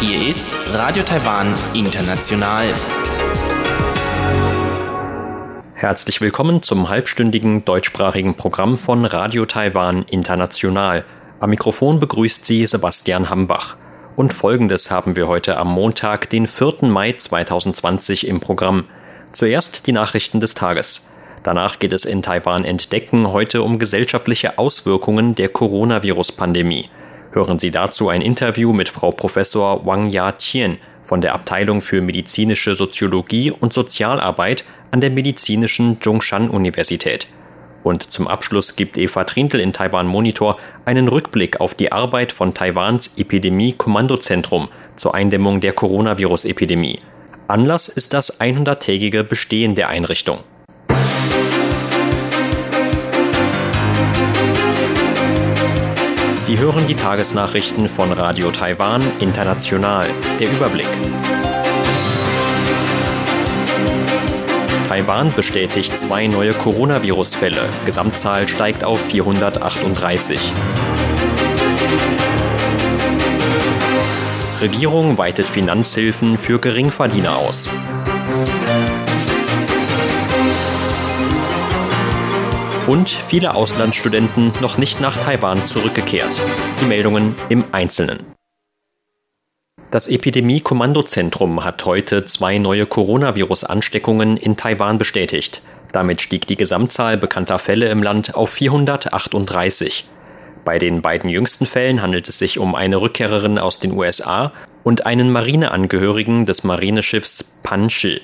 Hier ist Radio Taiwan International. Herzlich willkommen zum halbstündigen deutschsprachigen Programm von Radio Taiwan International. Am Mikrofon begrüßt Sie Sebastian Hambach. Und folgendes haben wir heute am Montag, den 4. Mai 2020 im Programm. Zuerst die Nachrichten des Tages. Danach geht es in Taiwan entdecken heute um gesellschaftliche Auswirkungen der Coronavirus-Pandemie. Hören Sie dazu ein Interview mit Frau Professor Wang Ya-Tien von der Abteilung für medizinische Soziologie und Sozialarbeit an der medizinischen Zhongshan-Universität. Und zum Abschluss gibt Eva Trintel in Taiwan Monitor einen Rückblick auf die Arbeit von Taiwans Epidemie-Kommandozentrum zur Eindämmung der Coronavirus-Epidemie. Anlass ist das 100-tägige Bestehen der Einrichtung. Sie hören die Tagesnachrichten von Radio Taiwan International. Der Überblick. Taiwan bestätigt zwei neue Coronavirus-Fälle. Gesamtzahl steigt auf 438. Regierung weitet Finanzhilfen für Geringverdiener aus. Und viele Auslandsstudenten noch nicht nach Taiwan zurückgekehrt. Die Meldungen im Einzelnen. Das Epidemie-Kommandozentrum hat heute zwei neue Coronavirus-Ansteckungen in Taiwan bestätigt. Damit stieg die Gesamtzahl bekannter Fälle im Land auf 438. Bei den beiden jüngsten Fällen handelt es sich um eine Rückkehrerin aus den USA und einen Marineangehörigen des Marineschiffs Panshi.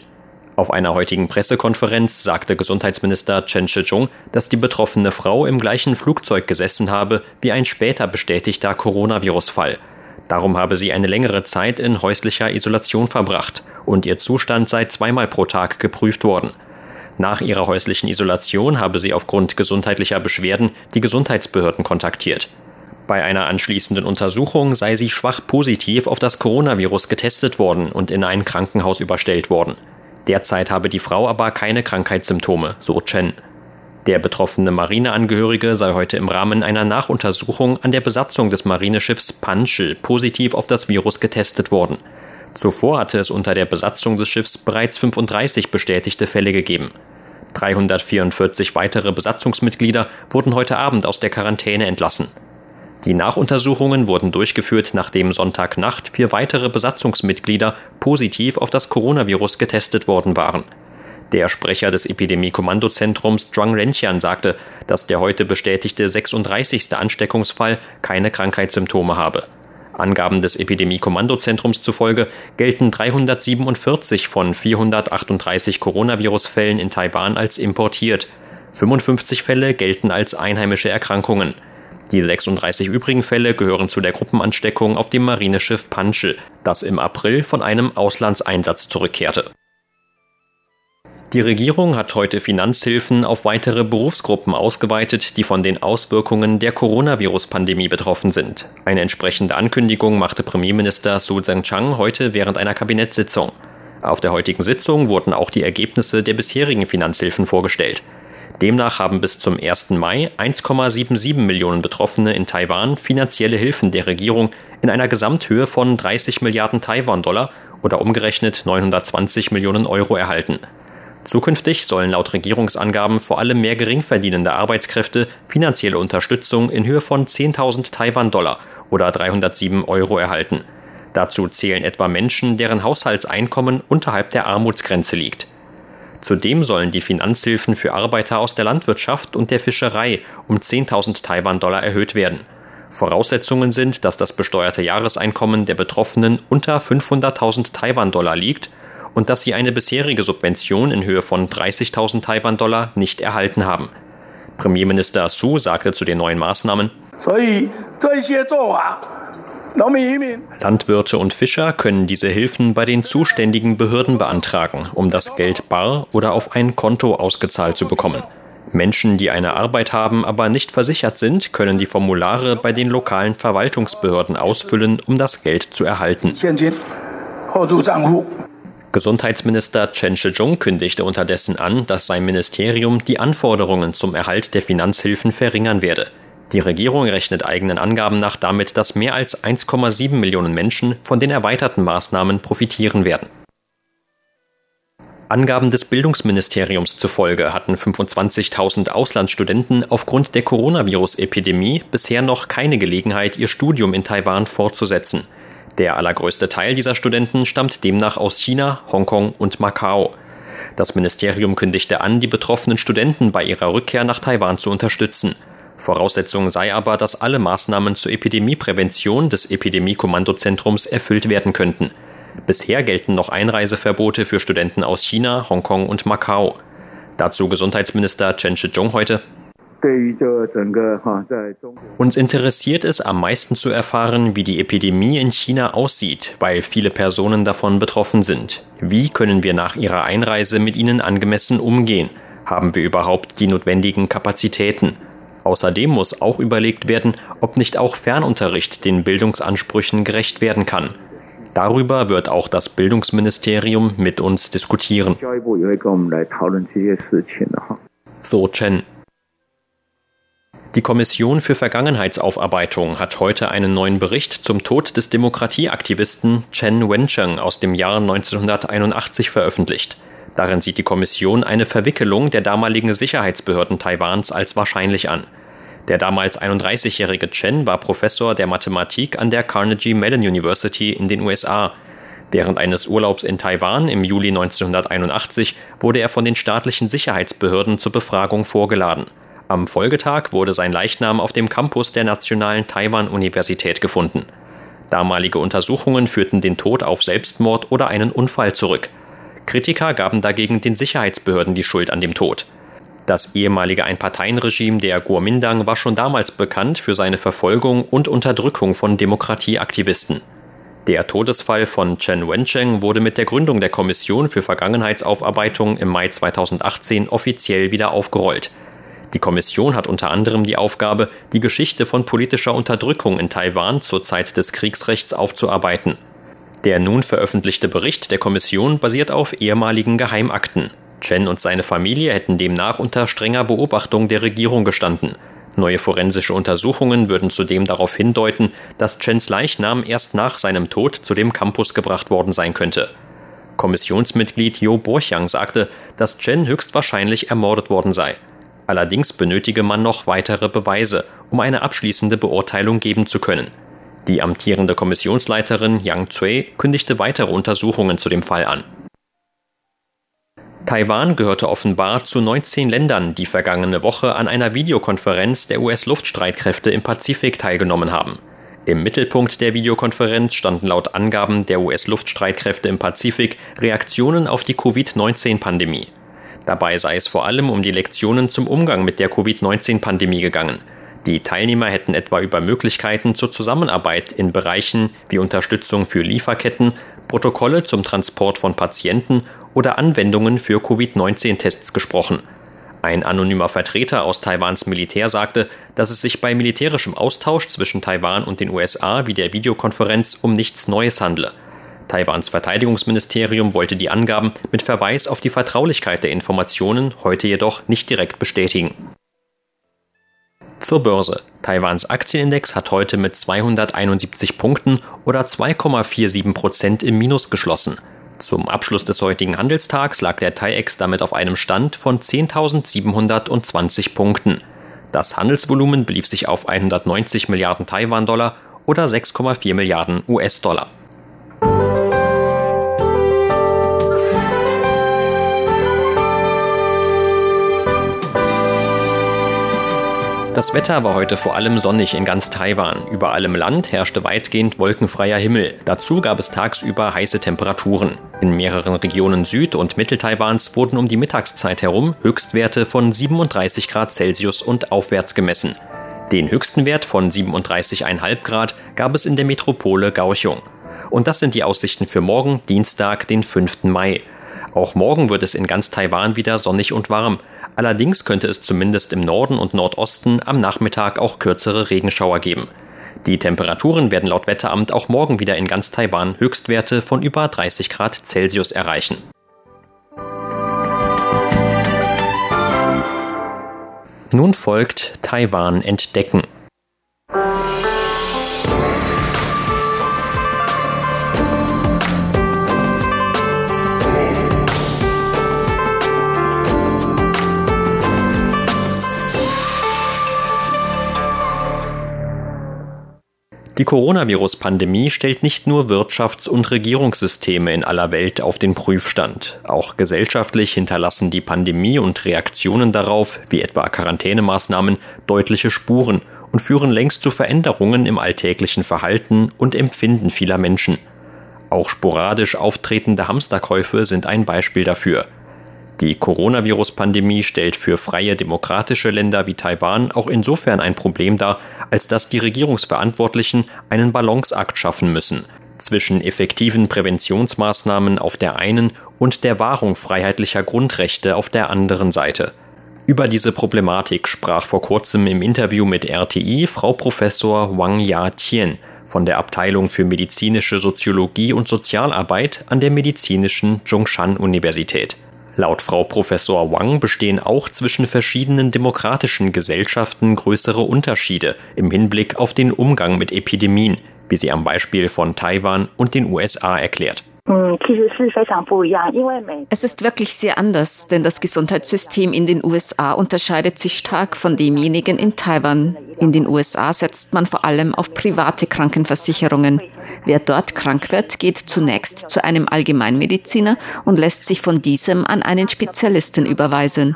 Auf einer heutigen Pressekonferenz sagte Gesundheitsminister Chen Shih-chung, dass die betroffene Frau im gleichen Flugzeug gesessen habe wie ein später bestätigter Coronavirus-Fall. Darum habe sie eine längere Zeit in häuslicher Isolation verbracht und ihr Zustand sei zweimal pro Tag geprüft worden. Nach ihrer häuslichen Isolation habe sie aufgrund gesundheitlicher Beschwerden die Gesundheitsbehörden kontaktiert. Bei einer anschließenden Untersuchung sei sie schwach positiv auf das Coronavirus getestet worden und in ein Krankenhaus überstellt worden. Derzeit habe die Frau aber keine Krankheitssymptome, so Chen. Der betroffene Marineangehörige sei heute im Rahmen einer Nachuntersuchung an der Besatzung des Marineschiffs Panschel positiv auf das Virus getestet worden. Zuvor hatte es unter der Besatzung des Schiffs bereits 35 bestätigte Fälle gegeben. 344 weitere Besatzungsmitglieder wurden heute Abend aus der Quarantäne entlassen. Die Nachuntersuchungen wurden durchgeführt, nachdem Sonntagnacht vier weitere Besatzungsmitglieder positiv auf das Coronavirus getestet worden waren. Der Sprecher des Epidemie-Kommandozentrums Zhuang Renqian sagte, dass der heute bestätigte 36. Ansteckungsfall keine Krankheitssymptome habe. Angaben des Epidemie-Kommandozentrums zufolge gelten 347 von 438 Coronavirus-Fällen in Taiwan als importiert. 55 Fälle gelten als einheimische Erkrankungen. Die 36 übrigen Fälle gehören zu der Gruppenansteckung auf dem Marineschiff Panschel, das im April von einem Auslandseinsatz zurückkehrte. Die Regierung hat heute Finanzhilfen auf weitere Berufsgruppen ausgeweitet, die von den Auswirkungen der Coronavirus-Pandemie betroffen sind. Eine entsprechende Ankündigung machte Premierminister Su Zhang heute während einer Kabinettssitzung. Auf der heutigen Sitzung wurden auch die Ergebnisse der bisherigen Finanzhilfen vorgestellt. Demnach haben bis zum 1. Mai 1,77 Millionen Betroffene in Taiwan finanzielle Hilfen der Regierung in einer Gesamthöhe von 30 Milliarden Taiwan-Dollar oder umgerechnet 920 Millionen Euro erhalten. Zukünftig sollen laut Regierungsangaben vor allem mehr geringverdienende Arbeitskräfte finanzielle Unterstützung in Höhe von 10.000 Taiwan-Dollar oder 307 Euro erhalten. Dazu zählen etwa Menschen, deren Haushaltseinkommen unterhalb der Armutsgrenze liegt. Zudem sollen die Finanzhilfen für Arbeiter aus der Landwirtschaft und der Fischerei um 10.000 Taiwan-Dollar erhöht werden. Voraussetzungen sind, dass das besteuerte Jahreseinkommen der Betroffenen unter 500.000 Taiwan-Dollar liegt und dass sie eine bisherige Subvention in Höhe von 30.000 Taiwan-Dollar nicht erhalten haben. Premierminister Su sagte zu den neuen Maßnahmen, Landwirte und Fischer können diese Hilfen bei den zuständigen Behörden beantragen, um das Geld bar oder auf ein Konto ausgezahlt zu bekommen. Menschen, die eine Arbeit haben, aber nicht versichert sind, können die Formulare bei den lokalen Verwaltungsbehörden ausfüllen, um das Geld zu erhalten. Gesundheitsminister Chen Shih-chung kündigte unterdessen an, dass sein Ministerium die Anforderungen zum Erhalt der Finanzhilfen verringern werde. Die Regierung rechnet eigenen Angaben nach damit, dass mehr als 1,7 Millionen Menschen von den erweiterten Maßnahmen profitieren werden. Angaben des Bildungsministeriums zufolge hatten 25.000 Auslandsstudenten aufgrund der Coronavirus-Epidemie bisher noch keine Gelegenheit, ihr Studium in Taiwan fortzusetzen. Der allergrößte Teil dieser Studenten stammt demnach aus China, Hongkong und Macau. Das Ministerium kündigte an, die betroffenen Studenten bei ihrer Rückkehr nach Taiwan zu unterstützen. Voraussetzung sei aber, dass alle Maßnahmen zur Epidemieprävention des Epidemiekommandozentrums erfüllt werden könnten. Bisher gelten noch Einreiseverbote für Studenten aus China, Hongkong und Macau. Dazu Gesundheitsminister Chen Shih-chung heute. Uns interessiert es am meisten zu erfahren, wie die Epidemie in China aussieht, weil viele Personen davon betroffen sind. Wie können wir nach ihrer Einreise mit ihnen angemessen umgehen? Haben wir überhaupt die notwendigen Kapazitäten? Außerdem muss auch überlegt werden, ob nicht auch Fernunterricht den Bildungsansprüchen gerecht werden kann. Darüber wird auch das Bildungsministerium mit uns diskutieren. So Chen. Die Kommission für Vergangenheitsaufarbeitung hat heute einen neuen Bericht zum Tod des Demokratieaktivisten Chen Wencheng aus dem Jahr 1981 veröffentlicht. Darin sieht die Kommission eine Verwickelung der damaligen Sicherheitsbehörden Taiwans als wahrscheinlich an. Der damals 31-jährige Chen war Professor der Mathematik an der Carnegie Mellon University in den USA. Während eines Urlaubs in Taiwan im Juli 1981 wurde er von den staatlichen Sicherheitsbehörden zur Befragung vorgeladen. Am Folgetag wurde sein Leichnam auf dem Campus der Nationalen Taiwan-Universität gefunden. Damalige Untersuchungen führten den Tod auf Selbstmord oder einen Unfall zurück. Kritiker gaben dagegen den Sicherheitsbehörden die Schuld an dem Tod. Das ehemalige Einparteienregime der Kuomintang war schon damals bekannt für seine Verfolgung und Unterdrückung von Demokratieaktivisten. Der Todesfall von Chen Wencheng wurde mit der Gründung der Kommission für Vergangenheitsaufarbeitung im Mai 2018 offiziell wieder aufgerollt. Die Kommission hat unter anderem die Aufgabe, die Geschichte von politischer Unterdrückung in Taiwan zur Zeit des Kriegsrechts aufzuarbeiten. Der nun veröffentlichte Bericht der Kommission basiert auf ehemaligen Geheimakten. Chen und seine Familie hätten demnach unter strenger Beobachtung der Regierung gestanden. Neue forensische Untersuchungen würden zudem darauf hindeuten, dass Chens Leichnam erst nach seinem Tod zu dem Campus gebracht worden sein könnte. Kommissionsmitglied Jo Borchang sagte, dass Chen höchstwahrscheinlich ermordet worden sei. Allerdings benötige man noch weitere Beweise, um eine abschließende Beurteilung geben zu können. Die amtierende Kommissionsleiterin Yang Cui kündigte weitere Untersuchungen zu dem Fall an. Taiwan gehörte offenbar zu 19 Ländern, die vergangene Woche an einer Videokonferenz der US-Luftstreitkräfte im Pazifik teilgenommen haben. Im Mittelpunkt der Videokonferenz standen laut Angaben der US-Luftstreitkräfte im Pazifik Reaktionen auf die Covid-19-Pandemie. Dabei sei es vor allem um die Lektionen zum Umgang mit der Covid-19-Pandemie gegangen. Die Teilnehmer hätten etwa über Möglichkeiten zur Zusammenarbeit in Bereichen wie Unterstützung für Lieferketten, Protokolle zum Transport von Patienten oder Anwendungen für Covid-19-Tests gesprochen. Ein anonymer Vertreter aus Taiwans Militär sagte, dass es sich bei militärischem Austausch zwischen Taiwan und den USA wie der Videokonferenz um nichts Neues handle. Taiwans Verteidigungsministerium wollte die Angaben mit Verweis auf die Vertraulichkeit der Informationen heute jedoch nicht direkt bestätigen. Zur Börse. Taiwans Aktienindex hat heute mit 271 Punkten oder 2,47 Prozent im Minus geschlossen. Zum Abschluss des heutigen Handelstags lag der TAIEX damit auf einem Stand von 10.720 Punkten. Das Handelsvolumen belief sich auf 190 Milliarden Taiwan-Dollar oder 6,4 Milliarden US-Dollar. Das Wetter war heute vor allem sonnig in ganz Taiwan. Überall im Land herrschte weitgehend wolkenfreier Himmel. Dazu gab es tagsüber heiße Temperaturen. In mehreren Regionen Süd- und Mittel-Taiwans wurden um die Mittagszeit herum Höchstwerte von 37 Grad Celsius und aufwärts gemessen. Den höchsten Wert von 37,5 Grad gab es in der Metropole Gauchung. Und das sind die Aussichten für morgen, Dienstag, den 5. Mai. Auch morgen wird es in ganz Taiwan wieder sonnig und warm. Allerdings könnte es zumindest im Norden und Nordosten am Nachmittag auch kürzere Regenschauer geben. Die Temperaturen werden laut Wetteramt auch morgen wieder in ganz Taiwan Höchstwerte von über 30 Grad Celsius erreichen. Nun folgt Taiwan entdecken. Die Coronavirus-Pandemie stellt nicht nur Wirtschafts- und Regierungssysteme in aller Welt auf den Prüfstand. Auch gesellschaftlich hinterlassen die Pandemie und Reaktionen darauf, wie etwa Quarantänemaßnahmen, deutliche Spuren und führen längst zu Veränderungen im alltäglichen Verhalten und Empfinden vieler Menschen. Auch sporadisch auftretende Hamsterkäufe sind ein Beispiel dafür. Die Coronavirus-Pandemie stellt für freie demokratische Länder wie Taiwan auch insofern ein Problem dar, als dass die Regierungsverantwortlichen einen Balanceakt schaffen müssen zwischen effektiven Präventionsmaßnahmen auf der einen und der Wahrung freiheitlicher Grundrechte auf der anderen Seite. Über diese Problematik sprach vor kurzem im Interview mit RTI Frau Professor Wang Ya-Tien von der Abteilung für medizinische Soziologie und Sozialarbeit an der medizinischen Zhongshan-Universität. Laut Frau Professor Wang bestehen auch zwischen verschiedenen demokratischen Gesellschaften größere Unterschiede im Hinblick auf den Umgang mit Epidemien, wie sie am Beispiel von Taiwan und den USA erklärt. Es ist wirklich sehr anders, denn das Gesundheitssystem in den USA unterscheidet sich stark von demjenigen in Taiwan. In den USA setzt man vor allem auf private Krankenversicherungen. Wer dort krank wird, geht zunächst zu einem Allgemeinmediziner und lässt sich von diesem an einen Spezialisten überweisen.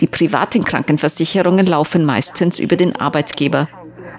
Die privaten Krankenversicherungen laufen meistens über den Arbeitgeber.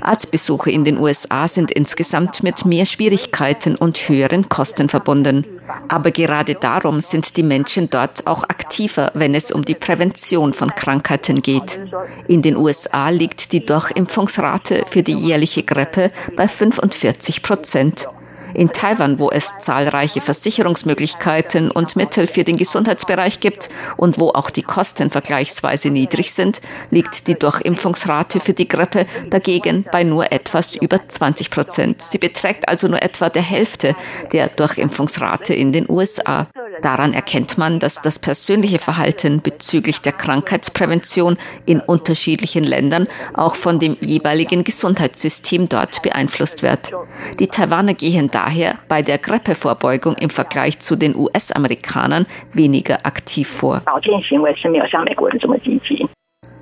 Arztbesuche in den USA sind insgesamt mit mehr Schwierigkeiten und höheren Kosten verbunden. Aber gerade darum sind die Menschen dort auch aktiver, wenn es um die Prävention von Krankheiten geht. In den USA liegt die Durchimpfungsrate für die jährliche Grippe bei 45 Prozent. In Taiwan, wo es zahlreiche Versicherungsmöglichkeiten und Mittel für den Gesundheitsbereich gibt und wo auch die Kosten vergleichsweise niedrig sind, liegt die Durchimpfungsrate für die Grippe dagegen bei nur etwas über 20 Prozent. Sie beträgt also nur etwa der Hälfte der Durchimpfungsrate in den USA. Daran erkennt man, dass das persönliche Verhalten bezüglich der Krankheitsprävention in unterschiedlichen Ländern auch von dem jeweiligen Gesundheitssystem dort beeinflusst wird. Die Taiwaner gehen daher bei der Grippevorbeugung im Vergleich zu den US-Amerikanern weniger aktiv vor.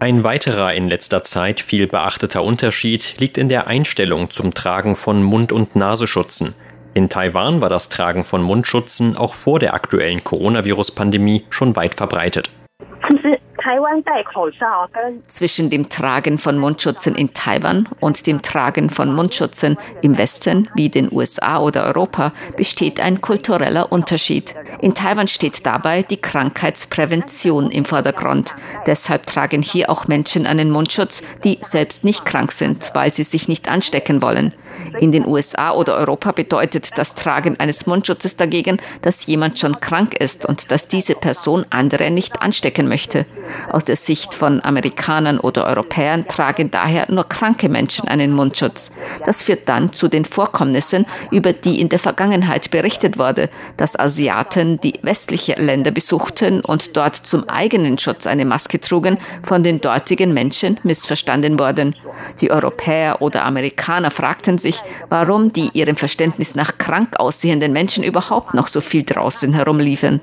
Ein weiterer in letzter Zeit viel beachteter Unterschied liegt in der Einstellung zum Tragen von Mund- und Nasenschutzen. In Taiwan war das Tragen von Mundschutzen auch vor der aktuellen Coronavirus-Pandemie schon weit verbreitet. Zwischen dem Tragen von Mundschutzen in Taiwan und dem Tragen von Mundschutzen im Westen, wie den USA oder Europa, besteht ein kultureller Unterschied. In Taiwan steht dabei die Krankheitsprävention im Vordergrund. Deshalb tragen hier auch Menschen einen Mundschutz, die selbst nicht krank sind, weil sie sich nicht anstecken wollen. In den USA oder Europa bedeutet das Tragen eines Mundschutzes dagegen, dass jemand schon krank ist und dass diese Person andere nicht anstecken möchte. Aus der Sicht von Amerikanern oder Europäern tragen daher nur kranke Menschen einen Mundschutz. Das führt dann zu den Vorkommnissen, über die in der Vergangenheit berichtet wurde, dass Asiaten, die westliche Länder besuchten und dort zum eigenen Schutz eine Maske trugen, von den dortigen Menschen missverstanden wurden. Die Europäer oder Amerikaner fragten sich, warum die ihrem Verständnis nach krank aussehenden Menschen überhaupt noch so viel draußen herumliefen.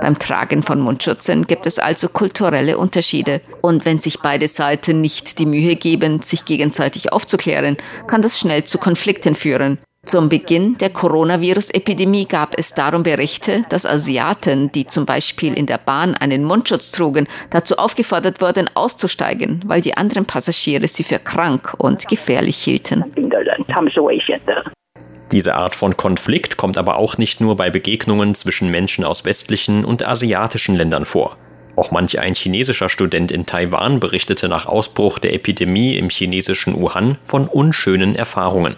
Beim Tragen von Mundschutzen gibt es also kulturelle Unterschiede. Und wenn sich beide Seiten nicht die Mühe geben, sich gegenseitig aufzuklären, kann das schnell zu Konflikten führen. Zum Beginn der Coronavirus-Epidemie gab es darum Berichte, dass Asiaten, die zum Beispiel in der Bahn einen Mundschutz trugen, dazu aufgefordert wurden, auszusteigen, weil die anderen Passagiere sie für krank und gefährlich hielten. Diese Art von Konflikt kommt aber auch nicht nur bei Begegnungen zwischen Menschen aus westlichen und asiatischen Ländern vor. Auch manch ein chinesischer Student in Taiwan berichtete nach Ausbruch der Epidemie im chinesischen Wuhan von unschönen Erfahrungen.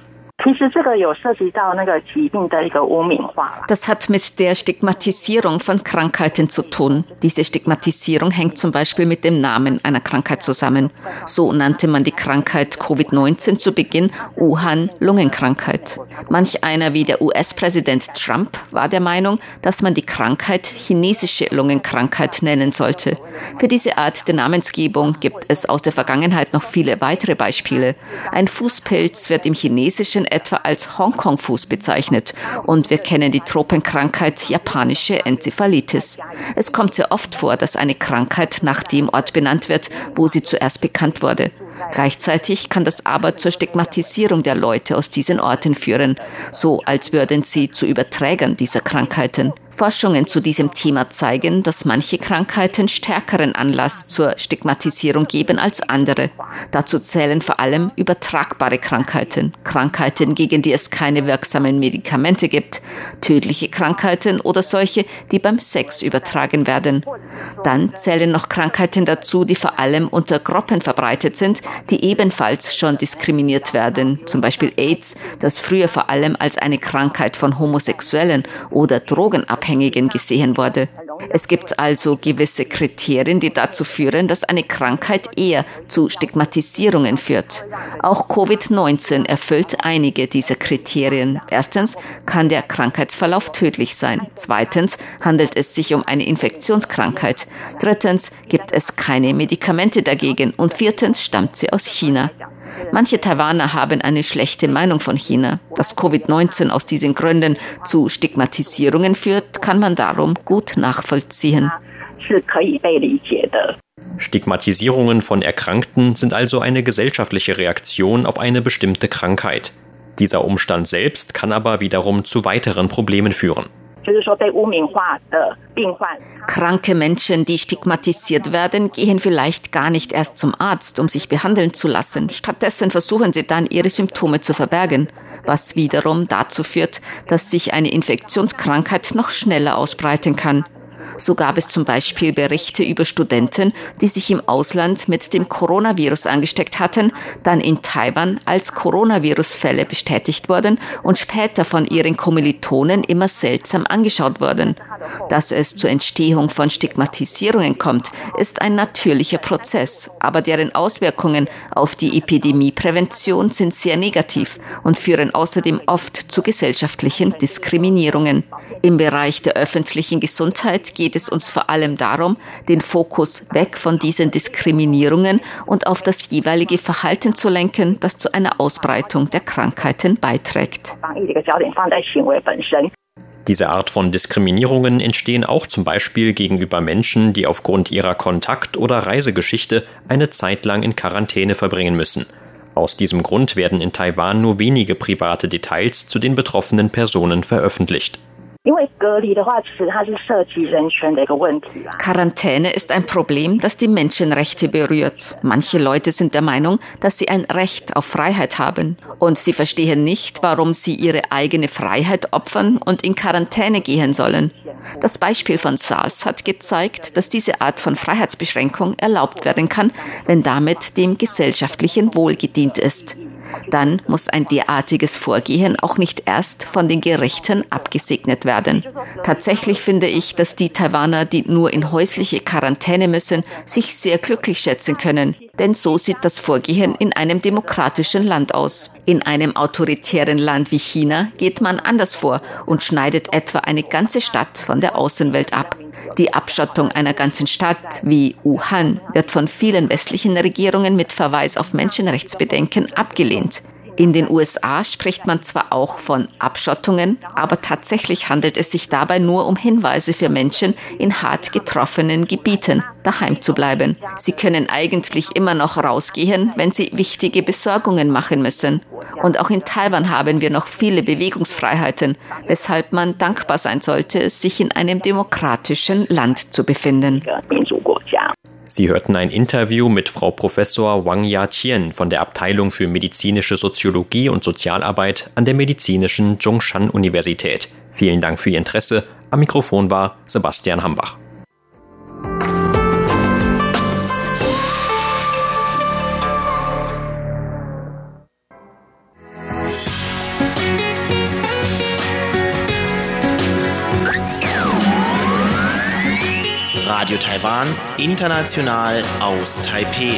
Das hat mit der Stigmatisierung von Krankheiten zu tun. Diese Stigmatisierung hängt zum Beispiel mit dem Namen einer Krankheit zusammen. So nannte man die Krankheit Covid-19 zu Beginn Wuhan-Lungenkrankheit. Manch einer wie der US-Präsident Trump war der Meinung, dass man die Krankheit chinesische Lungenkrankheit nennen sollte. Für diese Art der Namensgebung gibt es aus der Vergangenheit noch viele weitere Beispiele. Ein Fußpilz wird im Chinesischen etwa als Hongkong-Fuß bezeichnet und wir kennen die Tropenkrankheit japanische Enzephalitis. Es kommt sehr oft vor, dass eine Krankheit nach dem Ort benannt wird, wo sie zuerst bekannt wurde. Gleichzeitig kann das aber zur Stigmatisierung der Leute aus diesen Orten führen, so als würden sie zu Überträgern dieser Krankheiten. Forschungen zu diesem Thema zeigen, dass manche Krankheiten stärkeren Anlass zur Stigmatisierung geben als andere. Dazu zählen vor allem übertragbare Krankheiten, Krankheiten, gegen die es keine wirksamen Medikamente gibt, tödliche Krankheiten oder solche, die beim Sex übertragen werden. Dann zählen noch Krankheiten dazu, die vor allem unter Gruppen verbreitet sind, die ebenfalls schon diskriminiert werden, zum Beispiel AIDS, das früher vor allem als eine Krankheit von Homosexuellen oder Drogenabhängigen Abhängigen gesehen wurde. Es gibt also gewisse Kriterien, die dazu führen, dass eine Krankheit eher zu Stigmatisierungen führt. Auch Covid-19 erfüllt einige dieser Kriterien. Erstens kann der Krankheitsverlauf tödlich sein. Zweitens handelt es sich um eine Infektionskrankheit. Drittens gibt es keine Medikamente dagegen. Und viertens stammt sie aus China. Manche Taiwaner haben eine schlechte Meinung von China. Dass Covid-19 aus diesen Gründen zu Stigmatisierungen führt, kann man darum gut nachvollziehen. Stigmatisierungen von Erkrankten sind also eine gesellschaftliche Reaktion auf eine bestimmte Krankheit. Dieser Umstand selbst kann aber wiederum zu weiteren Problemen führen. Kranke Menschen, die stigmatisiert werden, gehen vielleicht gar nicht erst zum Arzt, um sich behandeln zu lassen. Stattdessen versuchen sie dann, ihre Symptome zu verbergen, was wiederum dazu führt, dass sich eine Infektionskrankheit noch schneller ausbreiten kann. So gab es zum Beispiel Berichte über Studenten, die sich im Ausland mit dem Coronavirus angesteckt hatten, dann in Taiwan als Coronavirus-Fälle bestätigt wurden und später von ihren Kommilitonen immer seltsam angeschaut wurden. Dass es zur Entstehung von Stigmatisierungen kommt, ist ein natürlicher Prozess, aber deren Auswirkungen auf die Epidemieprävention sind sehr negativ und führen außerdem oft zu gesellschaftlichen Diskriminierungen. Im Bereich der öffentlichen Gesundheit geht es uns vor allem darum, den Fokus weg von diesen Diskriminierungen und auf das jeweilige Verhalten zu lenken, das zu einer Ausbreitung der Krankheiten beiträgt. Diese Art von Diskriminierungen entstehen auch zum Beispiel gegenüber Menschen, die aufgrund ihrer Kontakt- oder Reisegeschichte eine Zeit lang in Quarantäne verbringen müssen. Aus diesem Grund werden in Taiwan nur wenige private Details zu den betroffenen Personen veröffentlicht. Quarantäne ist ein Problem, das die Menschenrechte berührt. Manche Leute sind der Meinung, dass sie ein Recht auf Freiheit haben. Und sie verstehen nicht, warum sie ihre eigene Freiheit opfern und in Quarantäne gehen sollen. Das Beispiel von SARS hat gezeigt, dass diese Art von Freiheitsbeschränkung erlaubt werden kann, wenn damit dem gesellschaftlichen Wohl gedient ist. Dann muss ein derartiges Vorgehen auch nicht erst von den Gerichten abgesegnet werden. Tatsächlich finde ich, dass die Taiwaner, die nur in häusliche Quarantäne müssen, sich sehr glücklich schätzen können. Denn so sieht das Vorgehen in einem demokratischen Land aus. In einem autoritären Land wie China geht man anders vor und schneidet etwa eine ganze Stadt von der Außenwelt ab. Die Abschottung einer ganzen Stadt wie Wuhan wird von vielen westlichen Regierungen mit Verweis auf Menschenrechtsbedenken abgelehnt. In den USA spricht man zwar auch von Abschottungen, aber tatsächlich handelt es sich dabei nur um Hinweise für Menschen in hart getroffenen Gebieten, daheim zu bleiben. Sie können eigentlich immer noch rausgehen, wenn sie wichtige Besorgungen machen müssen. Und auch in Taiwan haben wir noch viele Bewegungsfreiheiten, weshalb man dankbar sein sollte, sich in einem demokratischen Land zu befinden. Sie hörten ein Interview mit Frau Professor Wang Ya-Tien von der Abteilung für medizinische Soziologie und Sozialarbeit an der medizinischen Zhongshan-Universität. Vielen Dank für Ihr Interesse. Am Mikrofon war Sebastian Hambach. Radio Taiwan, international aus Taipeh.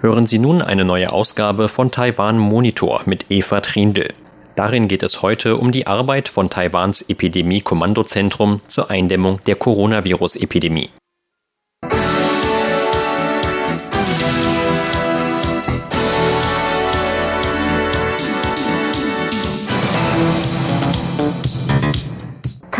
Hören Sie nun eine neue Ausgabe von Taiwan Monitor mit Eva Trindl. Darin geht es heute um die Arbeit von Taiwans Epidemie-Kommandozentrum zur Eindämmung der Coronavirus-Epidemie.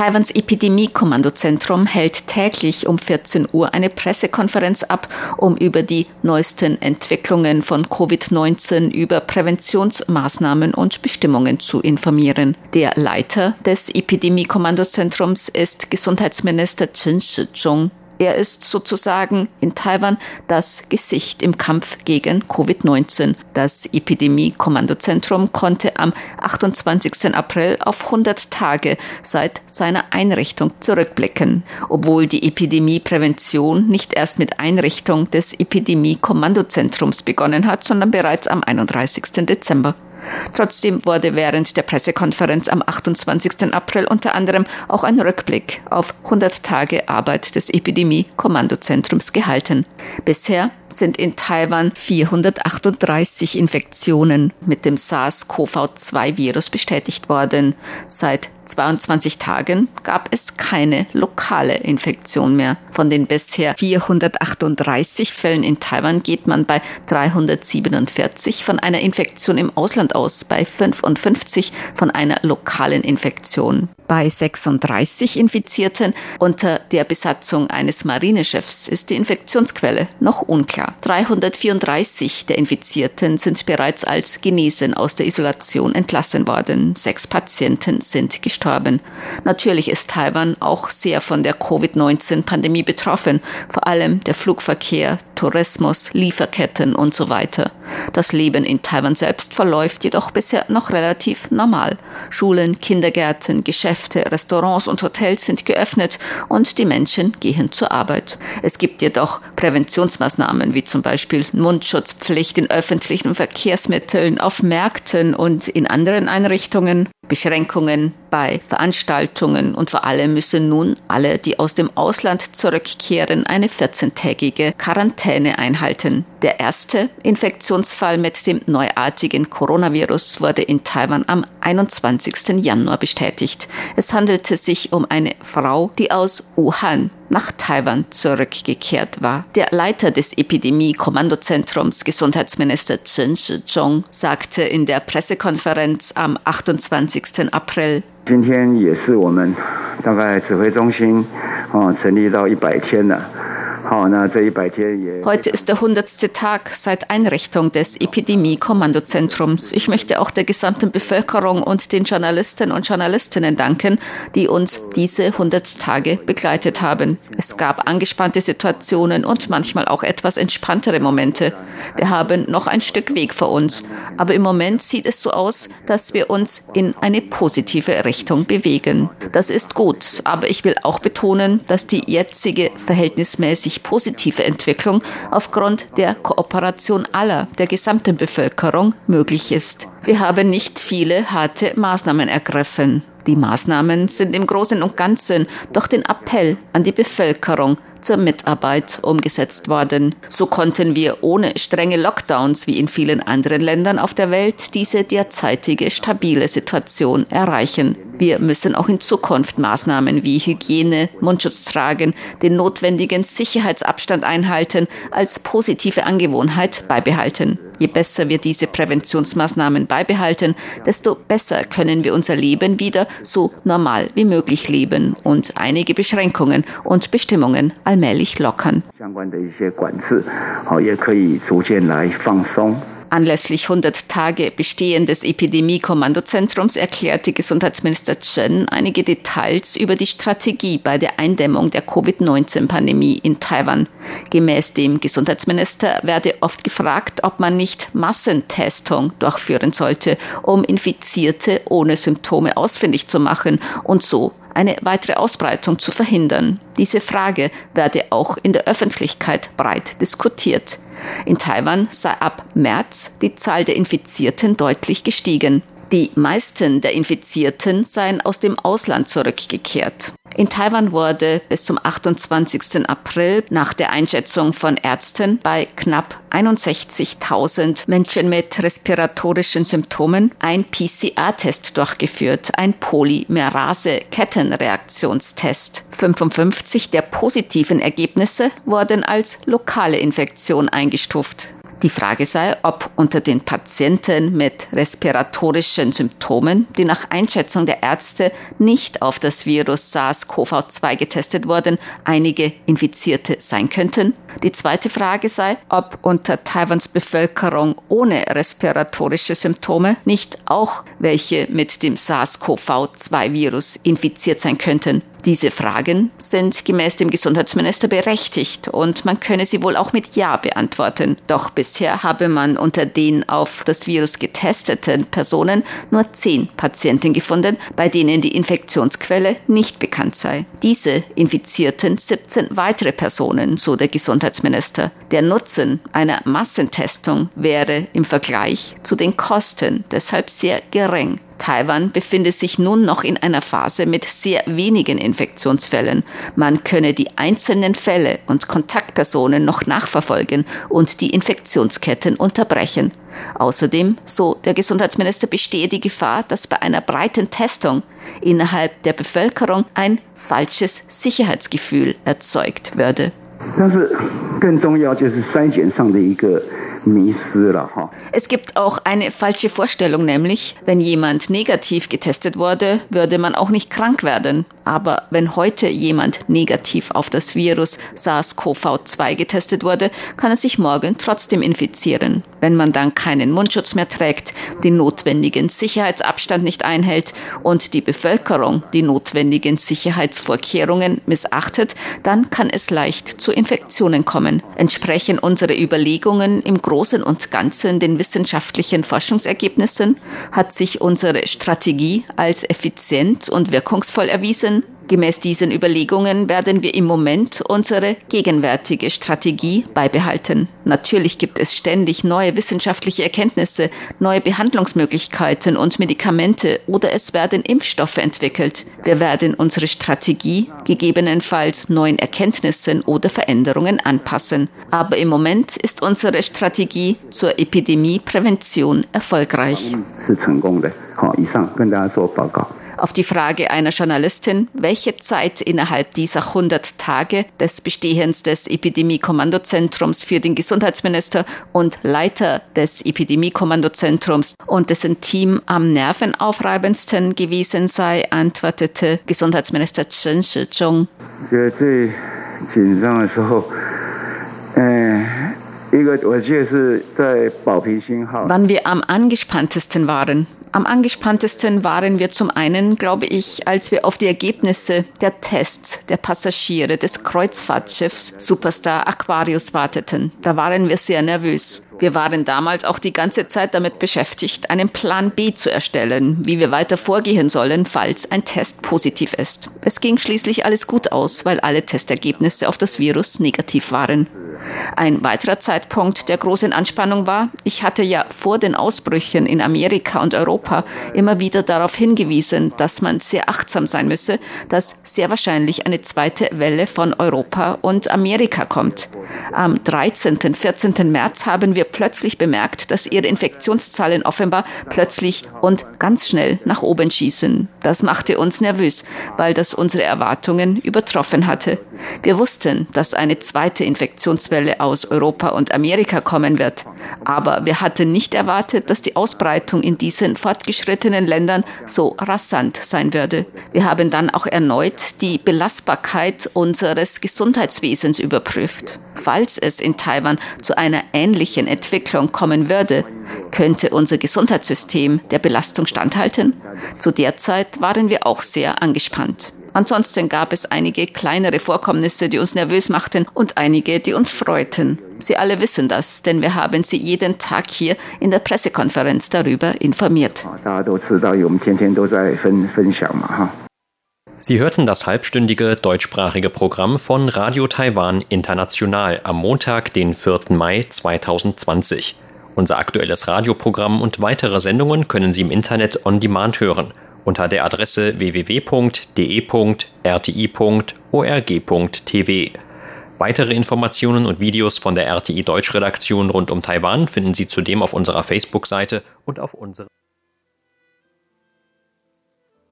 Taiwans Epidemie-Kommandozentrum hält täglich um 14 Uhr eine Pressekonferenz ab, um über die neuesten Entwicklungen von Covid-19 über Präventionsmaßnahmen und Bestimmungen zu informieren. Der Leiter des Epidemie-Kommandozentrums ist Gesundheitsminister Chen Shizhong. Er ist sozusagen in Taiwan das Gesicht im Kampf gegen Covid-19. Das Epidemie-Kommandozentrum konnte am 28. April auf 100 Tage seit seiner Einrichtung zurückblicken, obwohl die Epidemieprävention nicht erst mit Einrichtung des Epidemie-Kommandozentrums begonnen hat, sondern bereits am 31. Dezember. Trotzdem wurde während der Pressekonferenz am 28. April unter anderem auch ein Rückblick auf 100 Tage Arbeit des Epidemie-Kommandozentrums gehalten. Bisher sind in Taiwan 438 Infektionen mit dem SARS-CoV-2-Virus bestätigt worden. Seit 22 Tagen gab es keine lokale Infektion mehr. Von den bisher 438 Fällen in Taiwan geht man bei 347 von einer Infektion im Ausland aus, bei 55 von einer lokalen Infektion. Bei 36 Infizierten unter der Besatzung eines Marineschiffs ist die Infektionsquelle noch unklar. 334 der Infizierten sind bereits als genesen aus der Isolation entlassen worden. Sechs Patienten sind gestorben. Natürlich ist Taiwan auch sehr von der Covid-19-Pandemie betroffen, vor allem der Flugverkehr, Tourismus, Lieferketten und so weiter. Das Leben in Taiwan selbst verläuft jedoch bisher noch relativ normal. Schulen, Kindergärten, Geschäfte, Restaurants und Hotels sind geöffnet und die Menschen gehen zur Arbeit. Es gibt jedoch Präventionsmaßnahmen wie zum Beispiel Mundschutzpflicht in öffentlichen Verkehrsmitteln, auf Märkten und in anderen Einrichtungen. Beschränkungen bei Veranstaltungen und vor allem müssen nun alle, die aus dem Ausland zurückkehren, eine 14-tägige Quarantäne einhalten. Der erste Infektionsfall mit dem neuartigen Coronavirus wurde in Taiwan am 21. Januar bestätigt. Es handelte sich um eine Frau, die aus Wuhan nach Taiwan zurückgekehrt war. Der Leiter des Epidemie-Kommandozentrums, Gesundheitsminister Chen Shizhong, sagte in der Pressekonferenz am 28. April, 今天也是我们大概指挥中心啊成立到一百天了。Heute ist der 100. Tag seit Einrichtung des Epidemie-Kommandozentrums. Ich möchte auch der gesamten Bevölkerung und den Journalisten und Journalistinnen danken, die uns diese 100 Tage begleitet haben. Es gab angespannte Situationen und manchmal auch etwas entspanntere Momente. Wir haben noch ein Stück Weg vor uns, aber im Moment sieht es so aus, dass wir uns in eine positive Richtung bewegen. Das ist gut, aber ich will auch betonen, dass die jetzige verhältnismäßig positive Entwicklung aufgrund der Kooperation aller, der gesamten Bevölkerung möglich ist. Wir haben nicht viele harte Maßnahmen ergriffen. Die Maßnahmen sind im Großen und Ganzen durch den Appell an die Bevölkerung zur Mitarbeit umgesetzt worden. So konnten wir ohne strenge Lockdowns wie in vielen anderen Ländern auf der Welt diese derzeitige stabile Situation erreichen. Wir müssen auch in Zukunft Maßnahmen wie Hygiene, Mundschutz tragen, den notwendigen Sicherheitsabstand einhalten als positive Angewohnheit beibehalten. Je besser wir diese Präventionsmaßnahmen beibehalten, desto besser können wir unser Leben wieder so normal wie möglich leben und einige Beschränkungen und Bestimmungen allmählich lockern. Anlässlich 100 Tage Bestehen des Epidemie-Kommandozentrums erklärte Gesundheitsminister Chen einige Details über die Strategie bei der Eindämmung der Covid-19-Pandemie in Taiwan. Gemäß dem Gesundheitsminister werde oft gefragt, ob man nicht Massentestung durchführen sollte, um Infizierte ohne Symptome ausfindig zu machen und so eine weitere Ausbreitung zu verhindern. Diese Frage werde auch in der Öffentlichkeit breit diskutiert. In Taiwan sei ab März die Zahl der Infizierten deutlich gestiegen. Die meisten der Infizierten seien aus dem Ausland zurückgekehrt. In Taiwan wurde bis zum 28. April nach der Einschätzung von Ärzten bei knapp 61.000 Menschen mit respiratorischen Symptomen ein PCR-Test durchgeführt, ein Polymerase-Kettenreaktionstest. 55 der positiven Ergebnisse wurden als lokale Infektion eingestuft. Die Frage sei, ob unter den Patienten mit respiratorischen Symptomen, die nach Einschätzung der Ärzte nicht auf das Virus SARS-CoV-2 getestet wurden, einige Infizierte sein könnten. Die zweite Frage sei, ob unter Taiwans Bevölkerung ohne respiratorische Symptome nicht auch welche mit dem SARS-CoV-2-Virus infiziert sein könnten. Diese Fragen sind gemäß dem Gesundheitsminister berechtigt und man könne sie wohl auch mit Ja beantworten. Doch bisher habe man unter den auf das Virus getesteten Personen nur zehn Patienten gefunden, bei denen die Infektionsquelle nicht bekannt sei. Diese infizierten 17 weitere Personen, so der Gesundheitsminister. Der Nutzen einer Massentestung wäre im Vergleich zu den Kosten deshalb sehr gering. Taiwan befinde sich nun noch in einer Phase mit sehr wenigen Infektionsfällen. Man könne die einzelnen Fälle und Kontaktpersonen noch nachverfolgen und die Infektionsketten unterbrechen. Außerdem, so der Gesundheitsminister, bestehe die Gefahr, dass bei einer breiten Testung innerhalb der Bevölkerung ein falsches Sicherheitsgefühl erzeugt würde. 但是更重要就是筛检上的一个 es gibt auch eine falsche Vorstellung, nämlich, wenn jemand negativ getestet wurde, würde man auch nicht krank werden. Aber wenn heute jemand negativ auf das Virus SARS-CoV-2 getestet wurde, kann er sich morgen trotzdem infizieren. Wenn man dann keinen Mundschutz mehr trägt, den notwendigen Sicherheitsabstand nicht einhält und die Bevölkerung die notwendigen Sicherheitsvorkehrungen missachtet, dann kann es leicht zu Infektionen kommen. Entsprechen unsere Überlegungen im Großen und Ganzen den wissenschaftlichen Forschungsergebnissen? Hat sich unsere Strategie als effizient und wirkungsvoll erwiesen? Gemäß diesen Überlegungen werden wir im Moment unsere gegenwärtige Strategie beibehalten. Natürlich gibt es ständig neue wissenschaftliche Erkenntnisse, neue Behandlungsmöglichkeiten und Medikamente oder es werden Impfstoffe entwickelt. Wir werden unsere Strategie gegebenenfalls neuen Erkenntnissen oder Veränderungen anpassen. Aber im Moment ist unsere Strategie zur Epidemieprävention erfolgreich. Auf die Frage einer Journalistin, welche Zeit innerhalb dieser 100 Tage des Bestehens des Epidemie-Kommandozentrums für den Gesundheitsminister und Leiter des Epidemie-Kommandozentrums und dessen Team am nervenaufreibendsten gewesen sei, antwortete Gesundheitsminister Chen Shizhong. Wann wir am angespanntesten waren, am angespanntesten waren wir zum einen, glaube ich, als wir auf die Ergebnisse der Tests der Passagiere des Kreuzfahrtschiffs Superstar Aquarius warteten. Da waren wir sehr nervös. Wir waren damals auch die ganze Zeit damit beschäftigt, einen Plan B zu erstellen, wie wir weiter vorgehen sollen, falls ein Test positiv ist. Es ging schließlich alles gut aus, weil alle Testergebnisse auf das Virus negativ waren. Ein weiterer Zeitpunkt der großen Anspannung war, ich hatte ja vor den Ausbrüchen in Amerika und Europa immer wieder darauf hingewiesen, dass man sehr achtsam sein müsse, dass sehr wahrscheinlich eine zweite Welle von Europa und Amerika kommt. Am 13. 14. März haben wir plötzlich bemerkt, dass ihre Infektionszahlen offenbar plötzlich und ganz schnell nach oben schießen. Das machte uns nervös, weil das unsere Erwartungen übertroffen hatte. Wir wussten, dass eine zweite Infektionswelle aus Europa und Amerika kommen wird. Aber wir hatten nicht erwartet, dass die Ausbreitung in diesen fortgeschrittenen Ländern so rasant sein würde. Wir haben dann auch erneut die Belastbarkeit unseres Gesundheitswesens überprüft. Falls es in Taiwan zu einer ähnlichen Entwicklung kommen würde, könnte unser Gesundheitssystem der Belastung standhalten? Zu der Zeit waren wir auch sehr angespannt. Ansonsten gab es einige kleinere Vorkommnisse, die uns nervös machten und einige, die uns freuten. Sie alle wissen das, denn wir haben Sie jeden Tag hier in der Pressekonferenz darüber informiert. Sie hörten das halbstündige deutschsprachige Programm von Radio Taiwan International am Montag, den 4. Mai 2020. Unser aktuelles Radioprogramm und weitere Sendungen können Sie im Internet on demand hören unter der Adresse www.de.rti.org.tv. Weitere Informationen und Videos von der RTI Deutschredaktion rund um Taiwan finden Sie zudem auf unserer Facebook-Seite und auf unserem